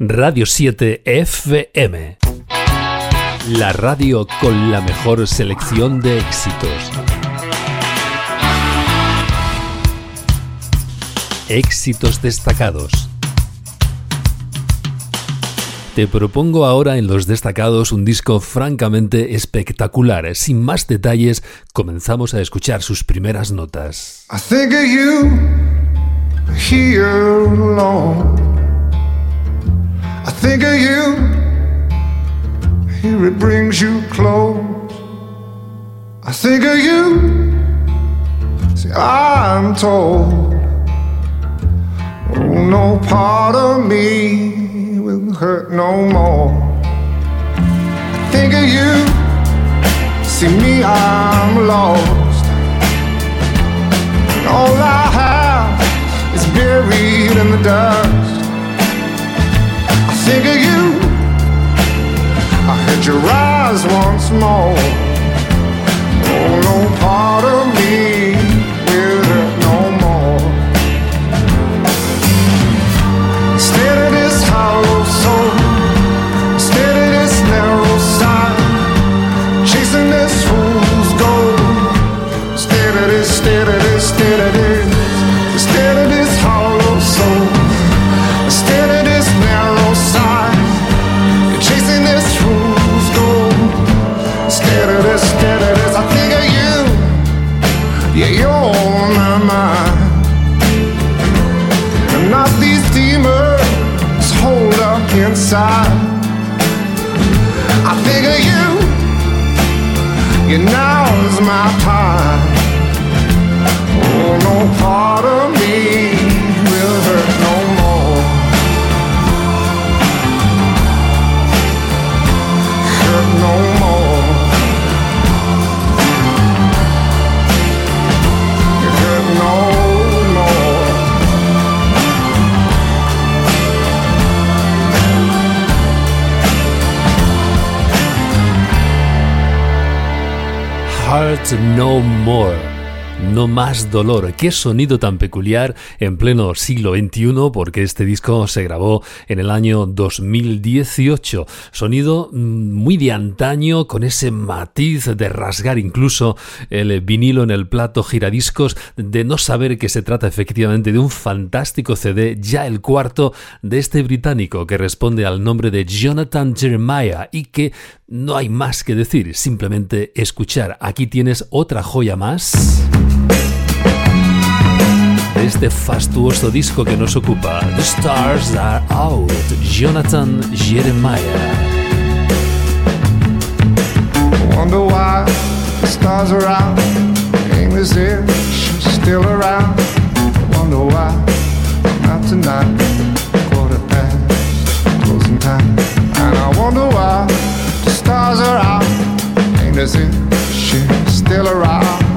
Radio 7 FM. La radio con la mejor selección de éxitos. Éxitos destacados. Te propongo ahora en los destacados un disco francamente espectacular. Sin más detalles, comenzamos a escuchar sus primeras notas. I think of you, here it brings you close. I think of you, see, I'm told, oh, no part of me will hurt no more. I think of you, see me, I'm lost. And all I have is buried in the dust think of you. I heard your rise once more. Oh, no part of me Heart No More. No más dolor. Qué sonido tan peculiar en pleno siglo XXI, porque este disco se grabó en el año 2018. Sonido mm, muy de antaño, con ese matiz de rasgar incluso el vinilo en el plato giradiscos, de no saber que se trata efectivamente de un fantástico CD, ya el cuarto de este británico que responde al nombre de Jonathan Jeremiah y que no hay más que decir, simplemente escuchar. Aquí tienes otra joya más este fastuoso disco que nos ocupa, The Stars Are Out, Jonathan Jeremiah. Wonder why the stars are out, aim is still around. Wonder why. Not tonight, quarter past. Closing time. And I wonder why the stars are out, if she's still around.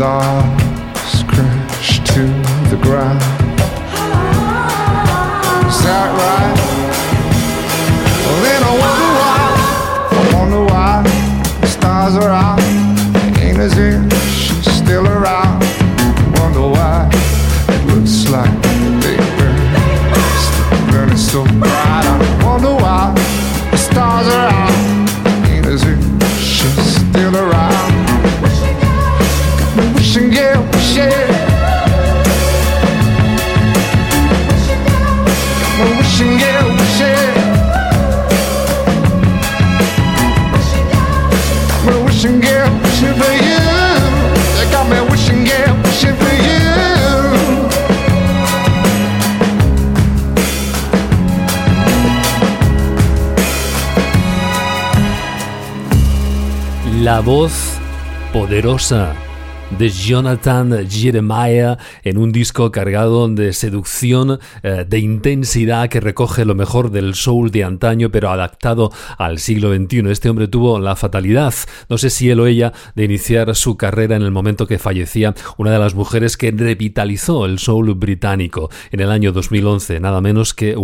Stars crash to the ground. Is that right? Well, then I wonder why. I wonder why the stars are out. Ain't as if La voz poderosa de Jonathan Jeremiah en un disco cargado de seducción, eh, de intensidad que recoge lo mejor del soul de antaño pero adaptado al siglo XXI. Este hombre tuvo la fatalidad, no sé si él o ella, de iniciar su carrera en el momento que fallecía una de las mujeres que revitalizó el soul británico en el año 2011, nada menos que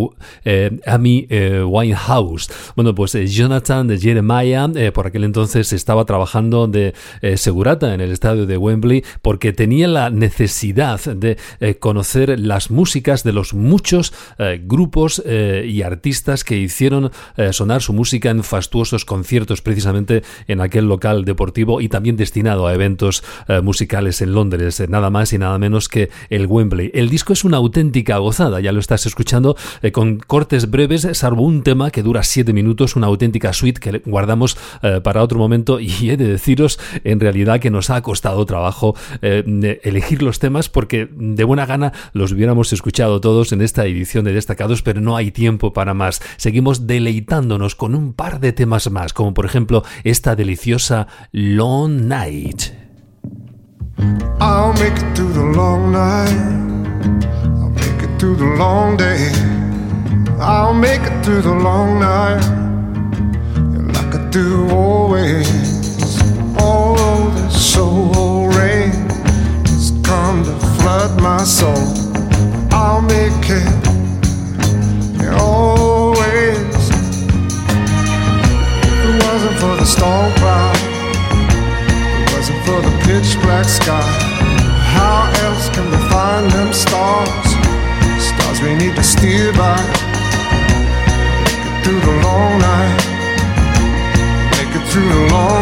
eh, Amy eh, Winehouse. Bueno, pues Jonathan Jeremiah por aquel entonces estaba trabajando de segurata en el estadio de Wembley porque tenía la necesidad de eh, conocer las músicas de los muchos eh, grupos eh, y artistas que hicieron sonar su música en fastuosos conciertos precisamente en aquel local deportivo y también destinado a eventos musicales en Londres, nada más y nada menos que el Wembley. El disco es una auténtica gozada, ya lo estás escuchando con cortes breves, salvo un tema que dura siete minutos, una auténtica suite que guardamos para otro momento y he de deciros en realidad que nos ha costado trabajo eh, elegir los temas porque de buena gana los hubiéramos escuchado todos en esta edición de Destacados, pero no hay tiempo para más. Seguimos deleitándonos con un par de temas más, como por ejemplo esta deliciosa Long Night. Need by. It through the long night, make it through the long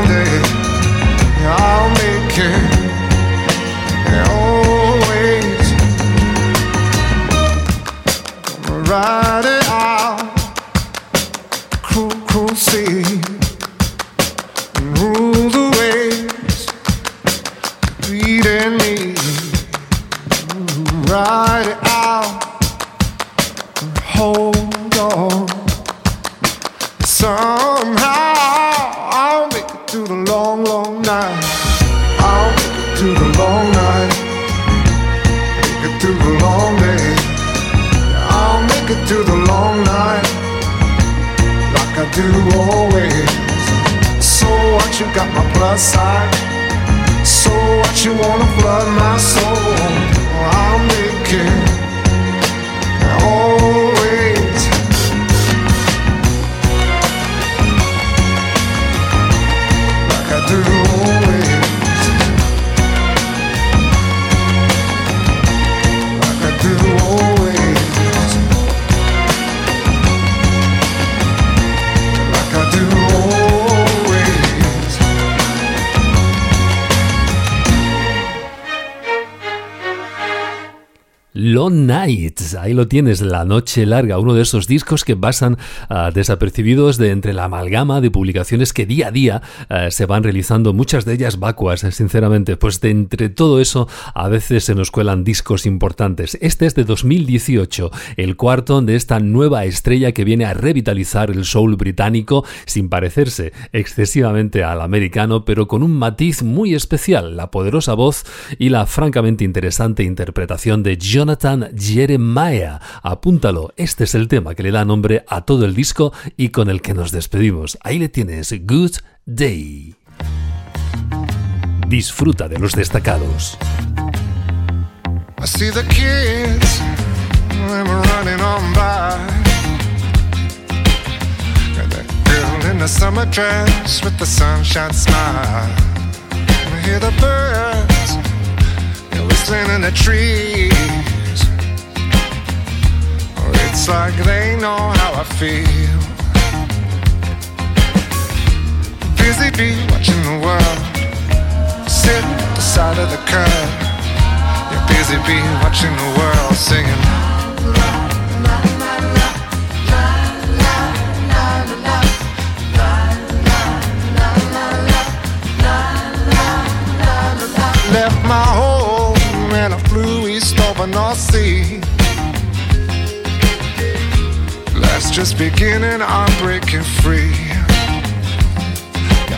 it through the long night like I do always. So what you got my plus side? So what you wanna flood my soul? I'll make it Nights, ahí lo tienes, La Noche Larga, uno de esos discos que pasan ah, desapercibidos de entre la amalgama de publicaciones que día a día ah, se van realizando, muchas de ellas vacuas, sinceramente, pues de entre todo eso a veces se nos cuelan discos importantes. Este es de 2018, el cuarto de esta nueva estrella que viene a revitalizar el soul británico sin parecerse excesivamente al americano, pero con un matiz muy especial, la poderosa voz y la francamente interesante interpretación de Jonathan Jonathan Jeremiah. Apúntalo, este es el tema que le da nombre a todo el disco y con el que nos despedimos. Ahí le tienes, Good Day. Disfruta de los destacados. I see the kids, them running on by. And that girl in the summer dress with the sunshine smile. I hear the birds, they're whistling in the trees. It's like they know how I feel. Busy bee watching the world, at the side of the curb. You're busy bee watching the world singing. Left my home and I flew east over North Sea. Just beginning, I'm breaking free.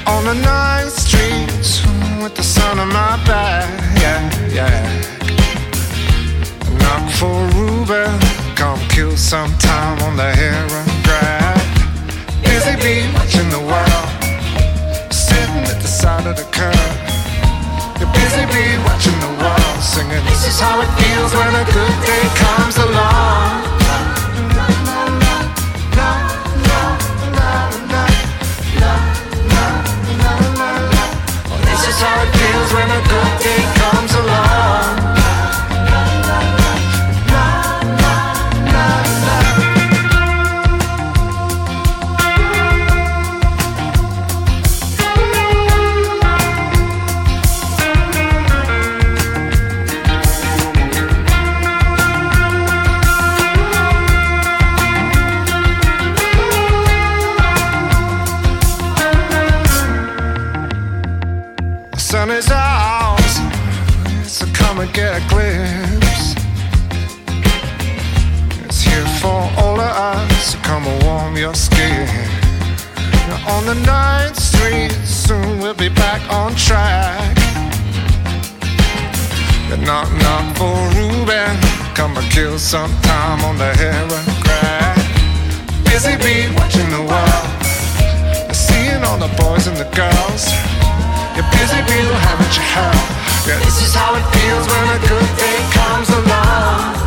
on the ninth street with the sun on my back. Yeah, yeah. Knock for Ruben, come kill some time on the heron grab. Busy bee watching the world, sitting at the side of the curb. You're busy bee watching the world, singing. This is how it feels when a good day comes and get a glimpse. It's here for all of us, so come and warm your skin. On the ninth street, soon we'll be back on track. The knock knock for Ruben, come and kill some time on the heron crack. Busy bee watching the world, seeing all the boys and the girls. You're busy, people, haven't you heard? Yeah, this is how it feels when a good day comes along.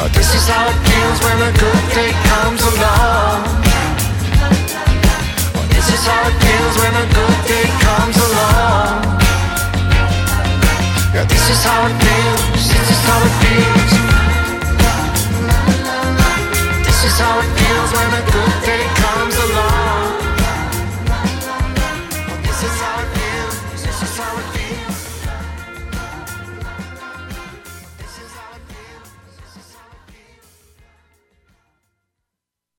Oh, this is how it feels when a good day comes along. Oh, this is how it feels when a good day comes along. Yeah, this is how it feels. This is how it feels. This is how it feels when a good